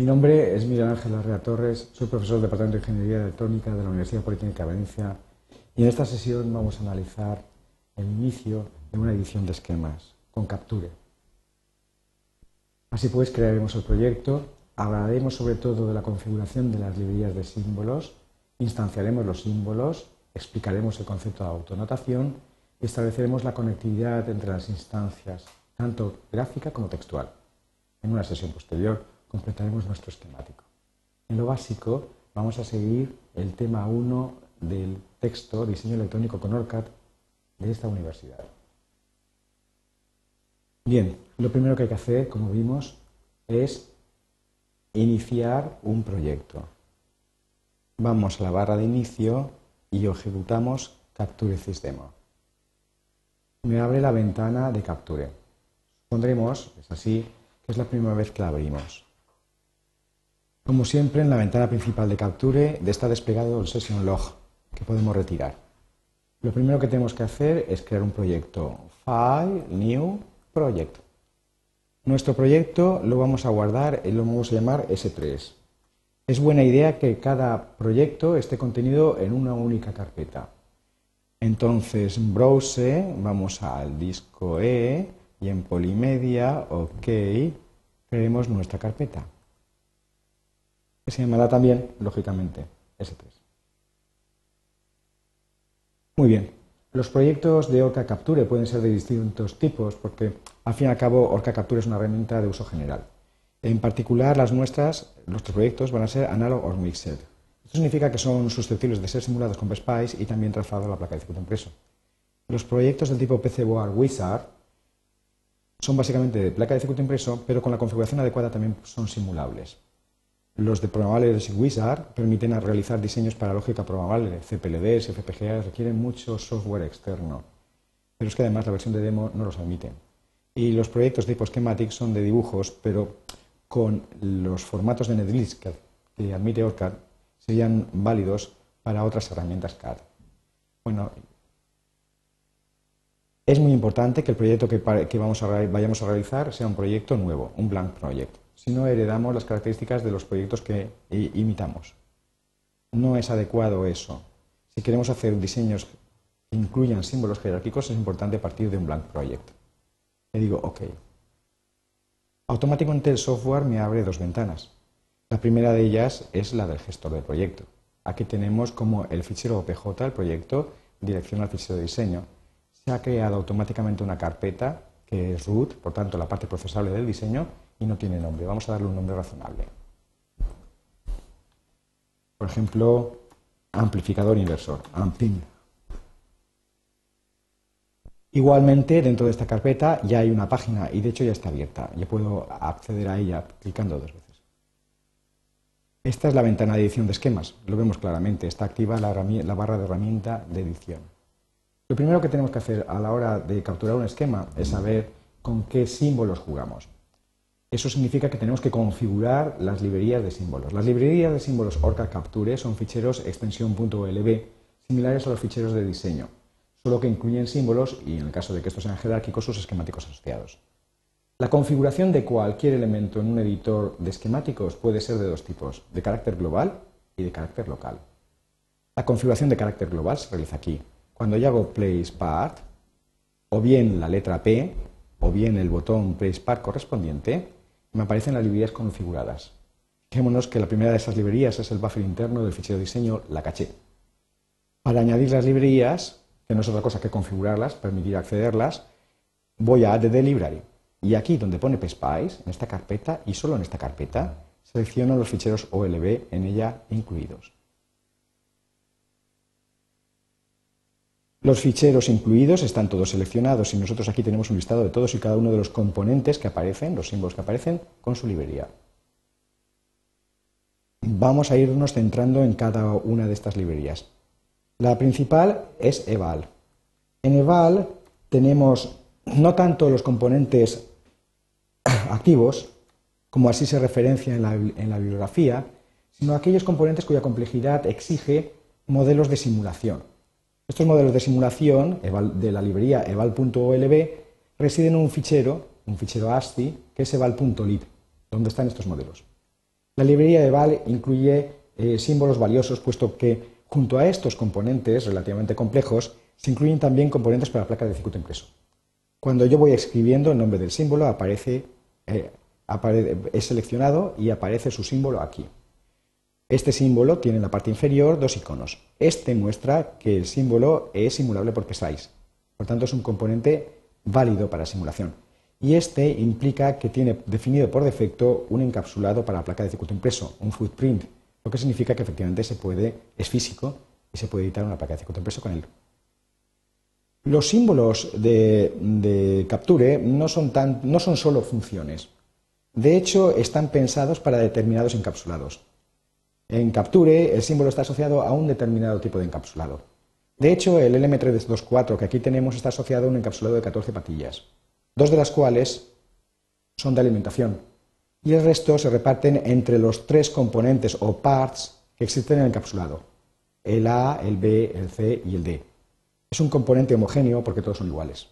Mi nombre es Miguel Ángel Arrea Torres, soy profesor del Departamento de Ingeniería Electrónica de la Universidad Politécnica de Valencia y en esta sesión vamos a analizar el inicio de una edición de esquemas con Capture. Así pues, crearemos el proyecto, hablaremos sobre todo de la configuración de las librerías de símbolos, instanciaremos los símbolos, explicaremos el concepto de autonotación y estableceremos la conectividad entre las instancias, tanto gráfica como textual. En una sesión posterior completaremos nuestro esquemático. En lo básico vamos a seguir el tema 1 del texto Diseño electrónico con ORCAD de esta universidad. Bien, lo primero que hay que hacer, como vimos, es iniciar un proyecto. Vamos a la barra de inicio y ejecutamos Capture Systemo. Me abre la ventana de Capture. Pondremos, es así, que es la primera vez que la abrimos. Como siempre, en la ventana principal de Capture está desplegado el Session Log, que podemos retirar. Lo primero que tenemos que hacer es crear un proyecto. File, New, Project. Nuestro proyecto lo vamos a guardar y lo vamos a llamar S3. Es buena idea que cada proyecto esté contenido en una única carpeta. Entonces, en Browse, vamos al disco E y en Polimedia, OK, creemos nuestra carpeta se llamará también, lógicamente, S3. Muy bien. Los proyectos de Orca Capture pueden ser de distintos tipos porque, al fin y al cabo, Orca Capture es una herramienta de uso general. En particular, las nuestras, nuestros proyectos van a ser analog or mixed. Esto significa que son susceptibles de ser simulados con PSPICE y también trasladados a la placa de circuito impreso. Los proyectos del tipo PCBoard Wizard son básicamente de placa de circuito impreso, pero con la configuración adecuada también son simulables. Los de programables Wizard permiten realizar diseños para lógica programable, CPLDs, FPGAs, requieren mucho software externo, pero es que además la versión de demo no los admite. Y los proyectos tipo Schematic son de dibujos, pero con los formatos de NetList que admite ORCAD serían válidos para otras herramientas CAD. Bueno, es muy importante que el proyecto que, vamos a, vayamos a realizar sea un proyecto nuevo, un blank project si no heredamos las características de los proyectos que imitamos. No es adecuado eso. Si queremos hacer diseños que incluyan símbolos jerárquicos, es importante partir de un blank project. Le digo OK. Automáticamente el software me abre dos ventanas. La primera de ellas es la del gestor del proyecto. Aquí tenemos como el fichero OPJ, el proyecto, dirección al fichero de diseño. Se ha creado automáticamente una carpeta que es root, por tanto la parte procesable del diseño, y no tiene nombre. Vamos a darle un nombre razonable. Por ejemplo, amplificador inversor, amping. Igualmente, dentro de esta carpeta ya hay una página y de hecho ya está abierta. Yo puedo acceder a ella clicando dos veces. Esta es la ventana de edición de esquemas. Lo vemos claramente. Está activa la, la barra de herramienta de edición. Lo primero que tenemos que hacer a la hora de capturar un esquema es saber con qué símbolos jugamos. Eso significa que tenemos que configurar las librerías de símbolos. Las librerías de símbolos Orca Capture son ficheros extensión.olb similares a los ficheros de diseño, solo que incluyen símbolos y, en el caso de que estos sean jerárquicos, sus esquemáticos asociados. La configuración de cualquier elemento en un editor de esquemáticos puede ser de dos tipos, de carácter global y de carácter local. La configuración de carácter global se realiza aquí. Cuando yo hago place part, o bien la letra P, o bien el botón place part correspondiente, me aparecen las librerías configuradas. Fijémonos que la primera de esas librerías es el buffer interno del fichero de diseño, la caché. Para añadir las librerías, que no es otra cosa que configurarlas, permitir accederlas, voy a Add Library. Y aquí donde pone PSPICE, en esta carpeta y solo en esta carpeta, selecciono los ficheros OLB en ella incluidos. Los ficheros incluidos están todos seleccionados y nosotros aquí tenemos un listado de todos y cada uno de los componentes que aparecen, los símbolos que aparecen, con su librería. Vamos a irnos centrando en cada una de estas librerías. La principal es eval. En eval tenemos no tanto los componentes activos, como así se referencia en la, en la bibliografía, sino aquellos componentes cuya complejidad exige modelos de simulación. Estos modelos de simulación de la librería eval.olb residen en un fichero, un fichero ASCII, que es eval.lib, donde están estos modelos. La librería de val incluye eh, símbolos valiosos, puesto que junto a estos componentes relativamente complejos se incluyen también componentes para la placa de circuito impreso. Cuando yo voy escribiendo el nombre del símbolo, aparece, eh, es seleccionado y aparece su símbolo aquí. Este símbolo tiene en la parte inferior dos iconos. Este muestra que el símbolo es simulable por PSICE. Por tanto, es un componente válido para simulación. Y este implica que tiene definido por defecto un encapsulado para la placa de circuito impreso, un footprint, lo que significa que efectivamente se puede, es físico y se puede editar una placa de circuito impreso con él. Los símbolos de, Capture no son solo funciones. De hecho, están pensados para determinados encapsulados. En Capture, el símbolo está asociado a un determinado tipo de encapsulado. De hecho, el LM324 que aquí tenemos está asociado a un encapsulado de 14 patillas, dos de las cuales son de alimentación, y el resto se reparten entre los tres componentes o parts que existen en el encapsulado, el A, el B, el C y el D. Es un componente homogéneo porque todos son iguales.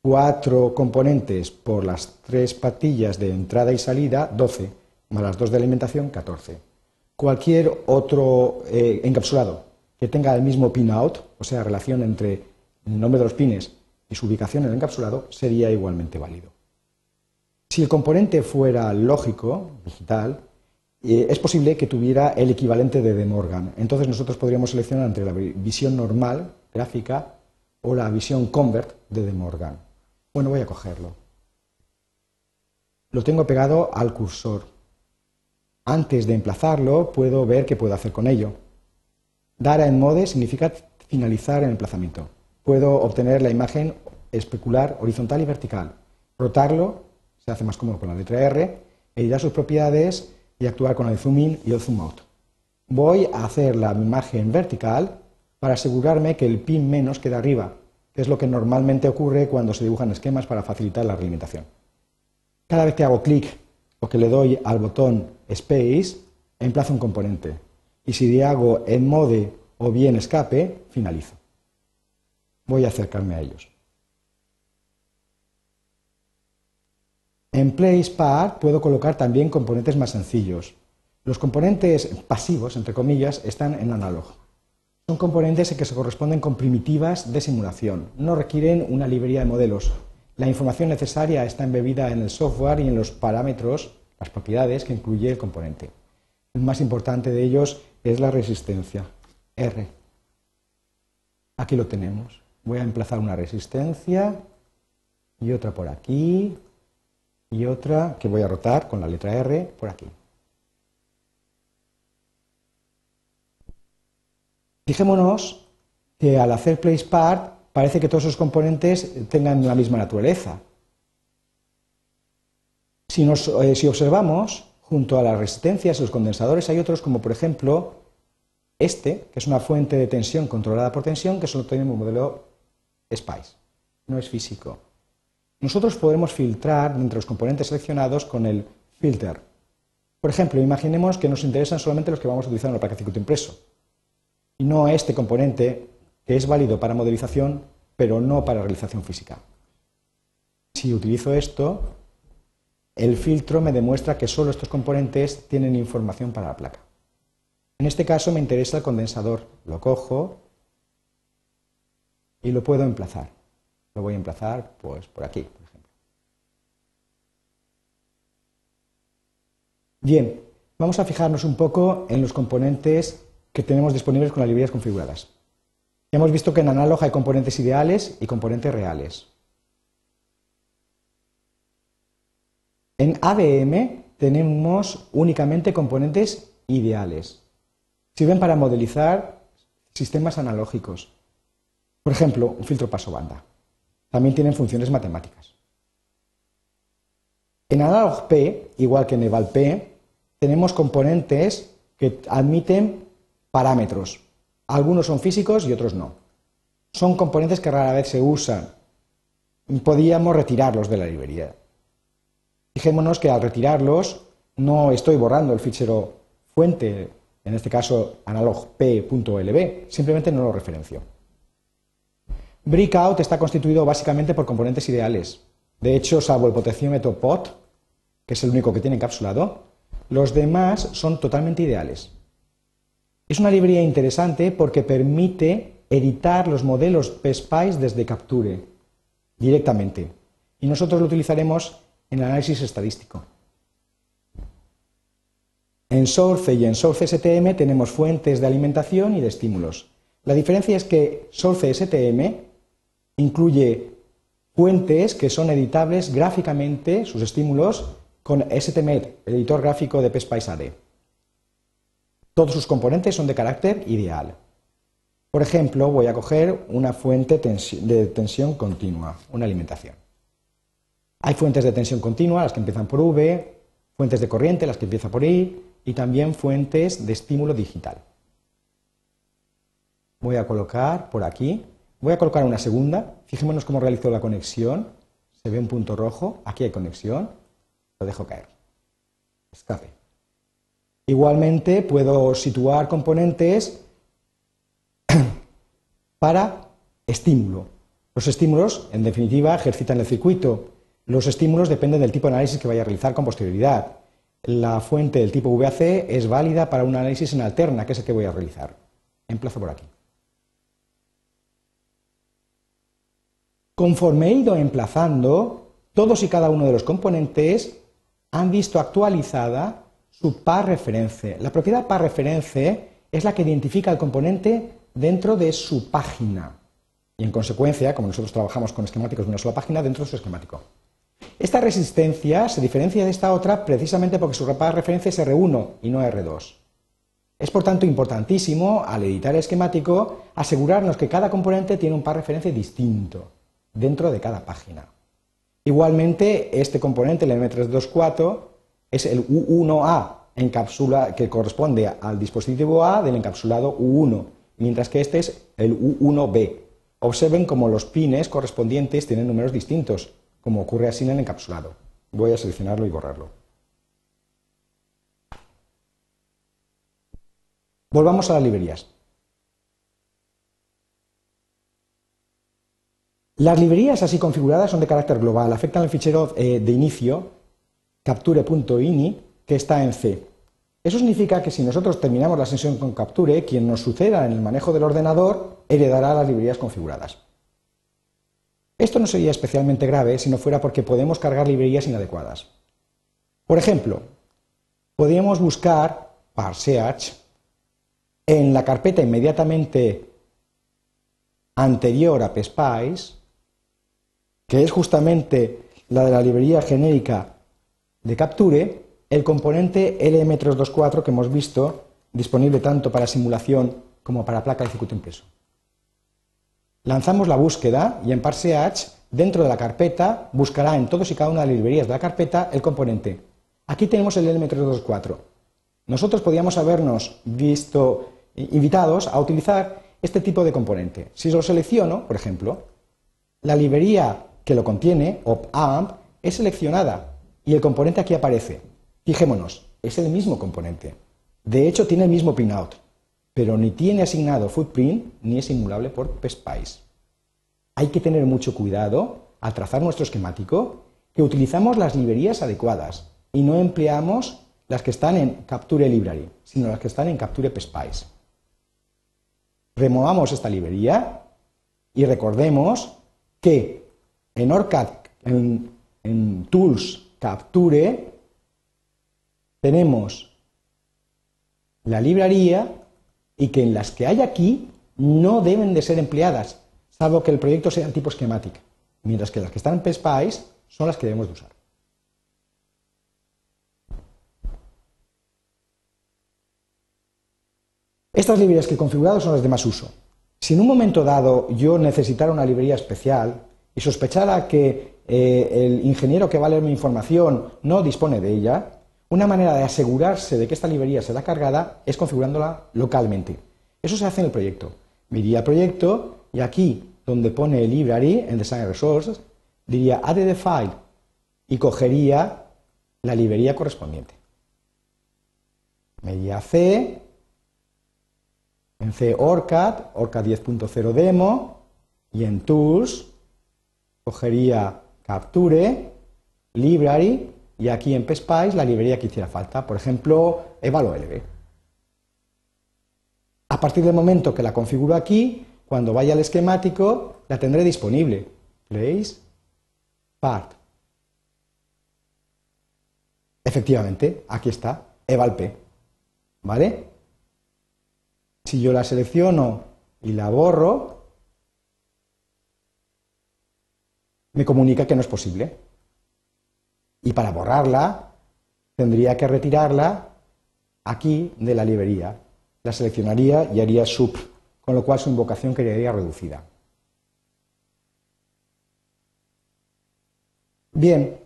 Cuatro componentes por las tres patillas de entrada y salida, 12, más las dos de alimentación, 14. Cualquier otro eh, encapsulado que tenga el mismo pin out, o sea, relación entre el nombre de los pines y su ubicación en el encapsulado, sería igualmente válido. Si el componente fuera lógico, digital, eh, es posible que tuviera el equivalente de De Morgan. Entonces nosotros podríamos seleccionar entre la visión normal, gráfica, o la visión convert de De Morgan. Bueno, voy a cogerlo. Lo tengo pegado al cursor. Antes de emplazarlo, puedo ver qué puedo hacer con ello. Dar en mode significa finalizar el emplazamiento. Puedo obtener la imagen especular horizontal y vertical. Rotarlo se hace más cómodo con la letra R, editar sus propiedades y actuar con el zoom in y el zoom out. Voy a hacer la imagen vertical para asegurarme que el pin menos queda arriba, que es lo que normalmente ocurre cuando se dibujan esquemas para facilitar la realimentación. Cada vez que hago clic o que le doy al botón Space, emplazo un componente. Y si hago en mode o bien escape, finalizo. Voy a acercarme a ellos. En Place Part puedo colocar también componentes más sencillos. Los componentes pasivos, entre comillas, están en analog. Son componentes que se corresponden con primitivas de simulación. No requieren una librería de modelos. La información necesaria está embebida en el software y en los parámetros, las propiedades que incluye el componente. El más importante de ellos es la resistencia, R. Aquí lo tenemos. Voy a emplazar una resistencia y otra por aquí, y otra que voy a rotar con la letra R por aquí. Fijémonos que al hacer place part parece que todos esos componentes tengan la misma naturaleza. Si, eh, si observamos, junto a las resistencias y los condensadores hay otros como por ejemplo este, que es una fuente de tensión controlada por tensión, que solo tenemos un modelo SPICE, no es físico. Nosotros podemos filtrar entre los componentes seleccionados con el filter. Por ejemplo, imaginemos que nos interesan solamente los que vamos a utilizar en la placa circuito impreso y no este componente que es válido para modelización, pero no para realización física. Si utilizo esto, el filtro me demuestra que solo estos componentes tienen información para la placa. En este caso me interesa el condensador. Lo cojo y lo puedo emplazar. Lo voy a emplazar pues por aquí, por ejemplo. Bien, vamos a fijarnos un poco en los componentes que tenemos disponibles con las librerías configuradas. Hemos visto que en Analog hay componentes ideales y componentes reales. En ADM tenemos únicamente componentes ideales. Sirven para modelizar sistemas analógicos. Por ejemplo, un filtro paso banda también tienen funciones matemáticas. En Analog P, igual que en Eval P, tenemos componentes que admiten parámetros. Algunos son físicos y otros no. Son componentes que rara vez se usan. Podríamos retirarlos de la librería. Fijémonos que al retirarlos no estoy borrando el fichero fuente, en este caso analogp.lb, simplemente no lo referencio. Breakout está constituido básicamente por componentes ideales. De hecho, salvo el potenciómetro POT, que es el único que tiene encapsulado, Los demás son totalmente ideales. Es una librería interesante porque permite editar los modelos PSPICE desde Capture directamente. Y nosotros lo utilizaremos en análisis estadístico. En Source y en Source STM tenemos fuentes de alimentación y de estímulos. La diferencia es que Source STM incluye fuentes que son editables gráficamente, sus estímulos, con STMED, el editor gráfico de AD. Todos sus componentes son de carácter ideal. Por ejemplo, voy a coger una fuente de tensión continua, una alimentación. Hay fuentes de tensión continua, las que empiezan por V, fuentes de corriente, las que empiezan por I, y también fuentes de estímulo digital. Voy a colocar por aquí, voy a colocar una segunda, fijémonos cómo realizo la conexión, se ve un punto rojo, aquí hay conexión, lo dejo caer, escape. Igualmente puedo situar componentes para estímulo. Los estímulos, en definitiva, ejercitan el circuito. Los estímulos dependen del tipo de análisis que vaya a realizar con posterioridad. La fuente del tipo VAC es válida para un análisis en alterna, que es el que voy a realizar. Emplazo por aquí. Conforme he ido emplazando, todos y cada uno de los componentes han visto actualizada su par referencia. La propiedad par referencia es la que identifica al componente dentro de su página y en consecuencia, como nosotros trabajamos con esquemáticos de una sola página, dentro de su esquemático. Esta resistencia se diferencia de esta otra precisamente porque su par referencia es R1 y no R2. Es por tanto importantísimo, al editar el esquemático, asegurarnos que cada componente tiene un par referencia distinto dentro de cada página. Igualmente, este componente, el M324, es el U1A encapsula, que corresponde al dispositivo A del encapsulado U1, mientras que este es el U1B. Observen cómo los pines correspondientes tienen números distintos, como ocurre así en el encapsulado. Voy a seleccionarlo y borrarlo. Volvamos a las librerías. Las librerías así configuradas son de carácter global, afectan al fichero eh, de inicio capture.ini que está en C. Eso significa que si nosotros terminamos la sesión con Capture, quien nos suceda en el manejo del ordenador heredará las librerías configuradas. Esto no sería especialmente grave si no fuera porque podemos cargar librerías inadecuadas. Por ejemplo, podríamos buscar parsearch en la carpeta inmediatamente anterior a PSPICE, que es justamente la de la librería genérica de Capture, el componente LM324 que hemos visto disponible tanto para simulación como para placa de circuito impreso. Lanzamos la búsqueda y en ParseH, dentro de la carpeta, buscará en todos y cada una de las librerías de la carpeta el componente. Aquí tenemos el LM324. Nosotros podríamos habernos visto invitados a utilizar este tipo de componente. Si lo selecciono, por ejemplo, la librería que lo contiene, OpAmp, es seleccionada y el componente aquí aparece. Fijémonos, es el mismo componente. De hecho, tiene el mismo pinout pero ni tiene asignado footprint ni es simulable por PSPICE. Hay que tener mucho cuidado al trazar nuestro esquemático que utilizamos las librerías adecuadas y no empleamos las que están en Capture Library, sino las que están en Capture PSPICE. Removamos esta librería y recordemos que en ORCAD, en, en Tools Capture, tenemos la librería y que en las que hay aquí no deben de ser empleadas, salvo que el proyecto sea tipo esquemática, mientras que las que están en PSPICE son las que debemos de usar. Estas librerías que he configurado son las de más uso. Si en un momento dado yo necesitara una librería especial y sospechara que eh, el ingeniero que va a leer mi información no dispone de ella, una manera de asegurarse de que esta librería será cargada es configurándola localmente. Eso se hace en el proyecto. Me iría proyecto y aquí, donde pone library en Design Resources, diría add the file y cogería la librería correspondiente. Me C, en C ORCAD, ORCAD 10.0 demo, y en Tools cogería Capture, Library y aquí en PSPICE la librería que hiciera falta, por ejemplo, EvaluLB. A partir del momento que la configuro aquí, cuando vaya al esquemático, la tendré disponible. Place, part. Efectivamente, aquí está, evalp. ¿Vale? Si yo la selecciono y la borro, me comunica que no es posible. Y para borrarla, tendría que retirarla aquí de la librería. La seleccionaría y haría sub, con lo cual su invocación quedaría reducida. Bien,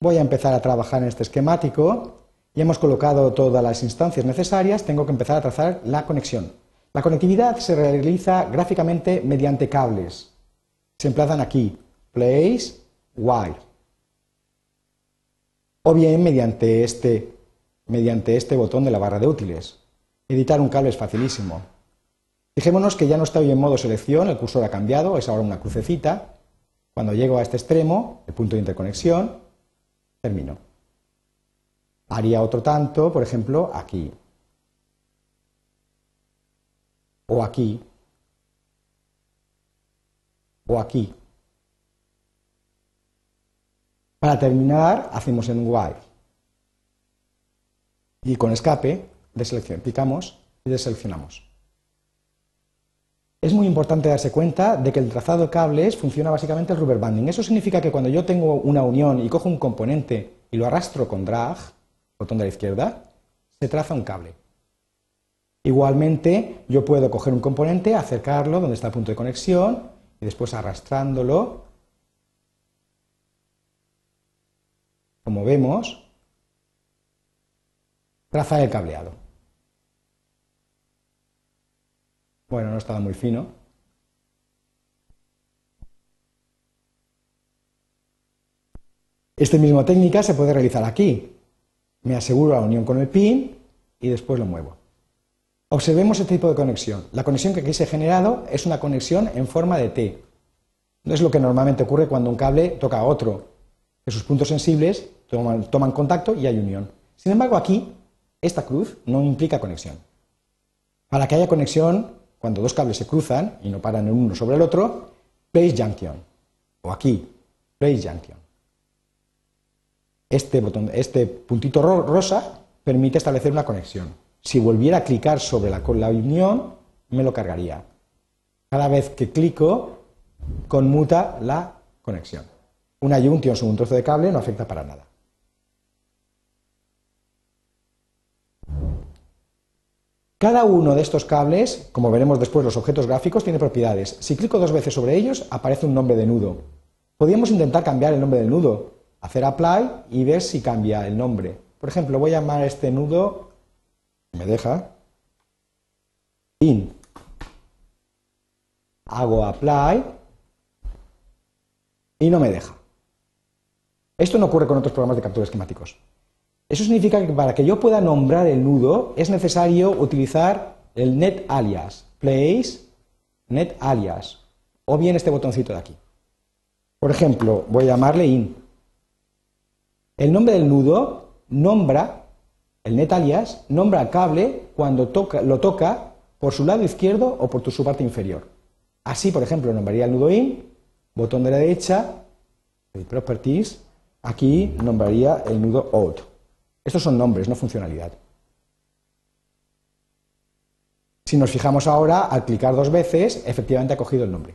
voy a empezar a trabajar en este esquemático. Ya hemos colocado todas las instancias necesarias, tengo que empezar a trazar la conexión. La conectividad se realiza gráficamente mediante cables. Se emplazan aquí, place, wire. O bien mediante este, mediante este botón de la barra de útiles. Editar un cable es facilísimo. Fijémonos que ya no estoy en modo selección, el cursor ha cambiado, es ahora una crucecita. Cuando llego a este extremo, el punto de interconexión, termino. Haría otro tanto, por ejemplo, aquí. O aquí. O aquí. Para terminar, hacemos en while. Y con escape, picamos y deseleccionamos. Es muy importante darse cuenta de que el trazado de cables funciona básicamente el rubber banding. Eso significa que cuando yo tengo una unión y cojo un componente y lo arrastro con drag, botón de la izquierda, se traza un cable. Igualmente, yo puedo coger un componente, acercarlo donde está el punto de conexión y después arrastrándolo como vemos, trazar el cableado. Bueno, no estaba muy fino. Esta misma técnica se puede realizar aquí. Me aseguro la unión con el pin y después lo muevo. Observemos este tipo de conexión. La conexión que aquí se ha generado es una conexión en forma de T. No es lo que normalmente ocurre cuando un cable toca a otro, que sus puntos sensibles toman, contacto y hay unión. Sin embargo, aquí, esta cruz no implica conexión. Para que haya conexión, cuando dos cables se cruzan y no paran en uno sobre el otro, place junction. O aquí, place junction. Este, botón, este puntito rosa permite establecer una conexión. Si volviera a clicar sobre la, la unión, me lo cargaría. Cada vez que clico, conmuta la conexión. Una junction sobre un trozo de cable no afecta para nada. Cada uno de estos cables, como veremos después los objetos gráficos, tiene propiedades. Si clico dos veces sobre ellos, aparece un nombre de nudo. Podríamos intentar cambiar el nombre del nudo, hacer apply y ver si cambia el nombre. Por ejemplo, voy a llamar a este nudo, me deja, in. Hago apply y no me deja. Esto no ocurre con otros programas de captura esquemáticos. Eso significa que para que yo pueda nombrar el nudo es necesario utilizar el net alias, place net alias, o bien este botoncito de aquí. Por ejemplo, voy a llamarle in. El nombre del nudo nombra, el net alias, nombra el cable cuando lo toca por su lado izquierdo o por su parte inferior. Así, por ejemplo, nombraría el nudo in, botón de la derecha, properties, aquí nombraría el nudo out. Estos son nombres, no funcionalidad. Si nos fijamos ahora, al clicar dos veces, efectivamente ha cogido el nombre.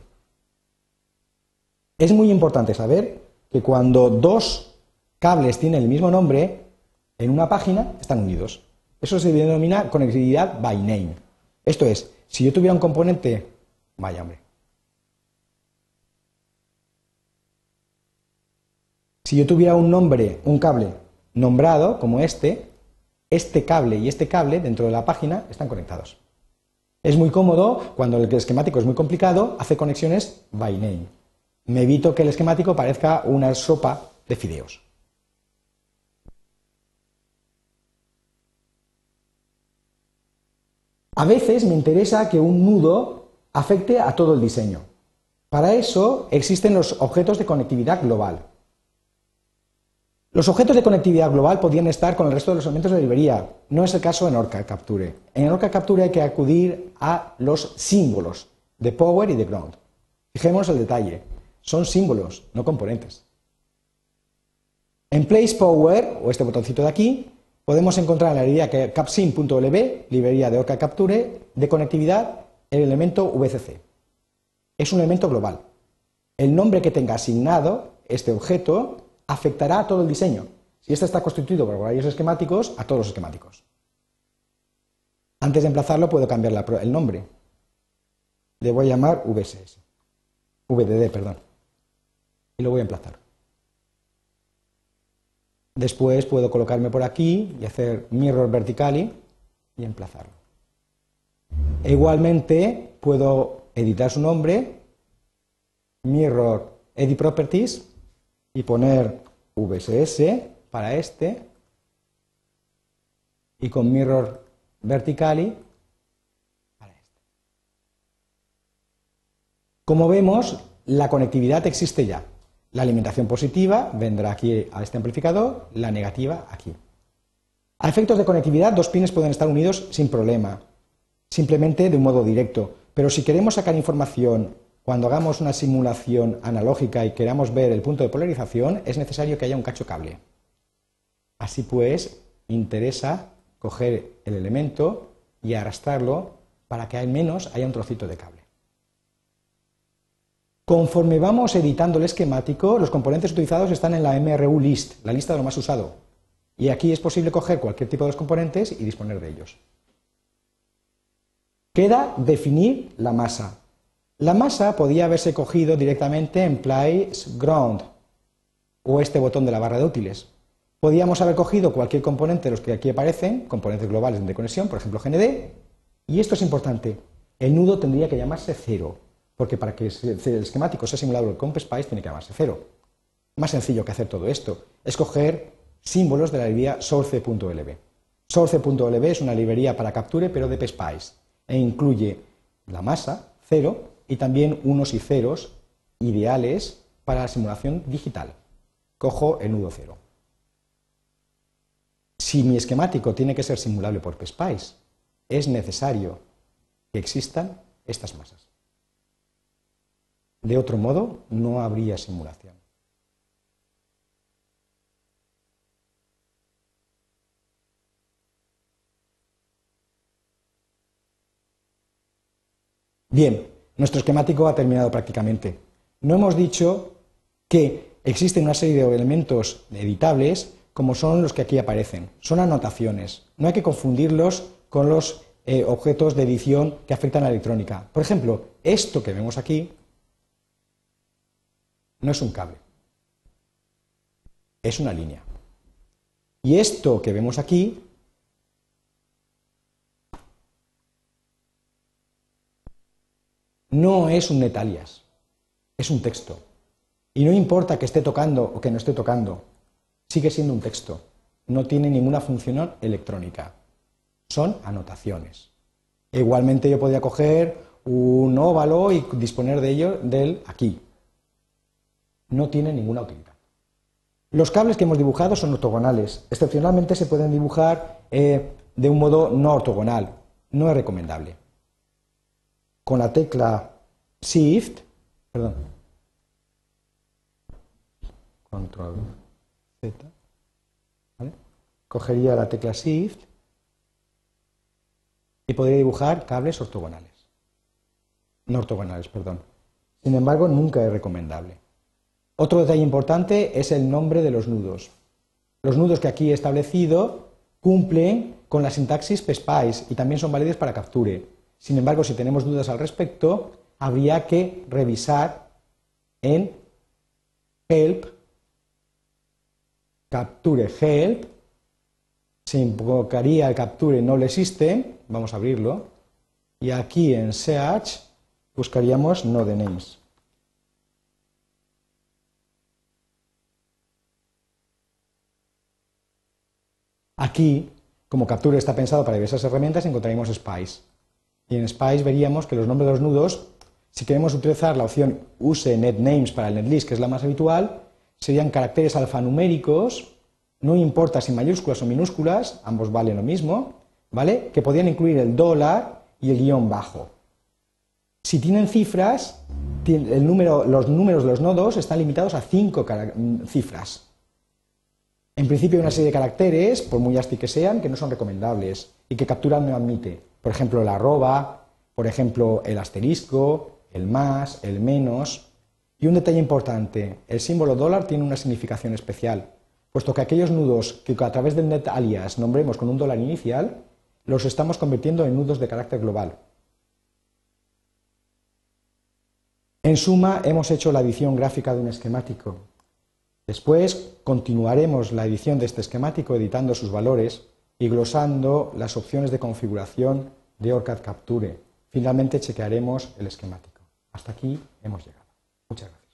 Es muy importante saber que cuando dos cables tienen el mismo nombre, en una página están unidos. Eso se denomina conectividad by name. Esto es, si yo tuviera un componente, vaya hombre. Si yo tuviera un nombre, un cable nombrado como este, este cable y este cable dentro de la página están conectados. Es muy cómodo cuando el esquemático es muy complicado, hace conexiones by name. Me evito que el esquemático parezca una sopa de fideos. A veces me interesa que un nudo afecte a todo el diseño. Para eso existen los objetos de conectividad global. Los objetos de conectividad global podrían estar con el resto de los elementos de librería. No es el caso en Orca Capture. En Orca Capture hay que acudir a los símbolos de Power y de Ground. Fijémonos el detalle. Son símbolos, no componentes. En Place Power, o este botoncito de aquí, podemos encontrar en la librería capsim.lb, librería de Orca Capture, de conectividad, el elemento VCC. Es un elemento global. El nombre que tenga asignado este objeto afectará a todo el diseño. Si este está constituido por varios esquemáticos, a todos los esquemáticos. Antes de emplazarlo puedo cambiar el nombre. Le voy a llamar VSS. VDD, perdón. Y lo voy a emplazar. Después puedo colocarme por aquí y hacer mirror verticali y emplazarlo. E igualmente puedo editar su nombre, mirror edit properties y poner VSS para este y con mirror verticali para este. Como vemos, la conectividad existe ya. La alimentación positiva vendrá aquí a este amplificador, la negativa aquí. A efectos de conectividad, dos pines pueden estar unidos sin problema, simplemente de un modo directo. Pero si queremos sacar información cuando hagamos una simulación analógica y queramos ver el punto de polarización, es necesario que haya un cacho cable. Así pues, interesa coger el elemento y arrastrarlo para que al menos haya un trocito de cable. Conforme vamos editando el esquemático, los componentes utilizados están en la MRU list, la lista de lo más usado. Y aquí es posible coger cualquier tipo de los componentes y disponer de ellos. Queda definir la masa. La masa podía haberse cogido directamente en Place Ground o este botón de la barra de útiles. Podíamos haber cogido cualquier componente de los que aquí aparecen, componentes globales de conexión, por ejemplo GND, y esto es importante. El nudo tendría que llamarse cero, porque para que el esquemático sea simulado con PSPICE tiene que llamarse cero. Más sencillo que hacer todo esto es coger símbolos de la librería source.lb. Source.lb es una librería para capture, pero de PSPICE, e incluye la masa, cero, y también unos y ceros ideales para la simulación digital. Cojo el nudo cero. Si mi esquemático tiene que ser simulable por PSPICE, es necesario que existan estas masas. De otro modo, no habría simulación. Bien, nuestro esquemático ha terminado prácticamente. No hemos dicho que existen una serie de elementos editables como son los que aquí aparecen. Son anotaciones. No hay que confundirlos con los eh, objetos de edición que afectan a la electrónica. Por ejemplo, esto que vemos aquí no es un cable, es una línea. Y esto que vemos aquí no es un netalias, es un texto. Y no importa que esté tocando o que no esté tocando, sigue siendo un texto. No tiene ninguna función electrónica. Son anotaciones. igualmente yo podría coger un óvalo y disponer de ello del aquí. No tiene ninguna utilidad. Los cables que hemos dibujado son ortogonales. Excepcionalmente se pueden dibujar eh, de un modo no ortogonal. No es recomendable con la tecla Shift, perdón, Control Z, cogería la tecla Shift y podría dibujar cables ortogonales. No ortogonales, perdón. Sin embargo, nunca es recomendable. Otro detalle importante es el nombre de los nudos. Los nudos que aquí he establecido cumplen con la sintaxis PSPICE y también son válidos para Capture. Sin embargo, si tenemos dudas al respecto, habría que revisar en help, capture help, se invocaría el capture no le existe, vamos a abrirlo, y aquí en search buscaríamos node names. Aquí, como capture está pensado para diversas herramientas, encontraremos Spice. Y en Spice veríamos que los nombres de los nudos, si queremos utilizar la opción use netnames para el netlist, que es la más habitual, serían caracteres alfanuméricos no importa si mayúsculas o minúsculas, ambos valen lo mismo, ¿vale? Que podían incluir el dólar y el guion bajo. Si tienen cifras, los números de los nodos están limitados a cinco cifras. En principio hay una serie de caracteres, por muy ASCII que sean, que no son recomendables y que capturar no admite. Por ejemplo, la arroba, por ejemplo, el asterisco, el más, el menos. Y un detalle importante, el símbolo dólar tiene una significación especial, puesto que aquellos nudos que a través del net alias nombremos con un dólar inicial, los estamos convirtiendo en nudos de carácter global. En suma, hemos hecho la edición gráfica de un esquemático. Después continuaremos la edición de este esquemático editando sus valores y glosando las opciones de configuración de ORCAD Capture. Finalmente chequearemos el esquemático. Hasta aquí hemos llegado. Muchas gracias.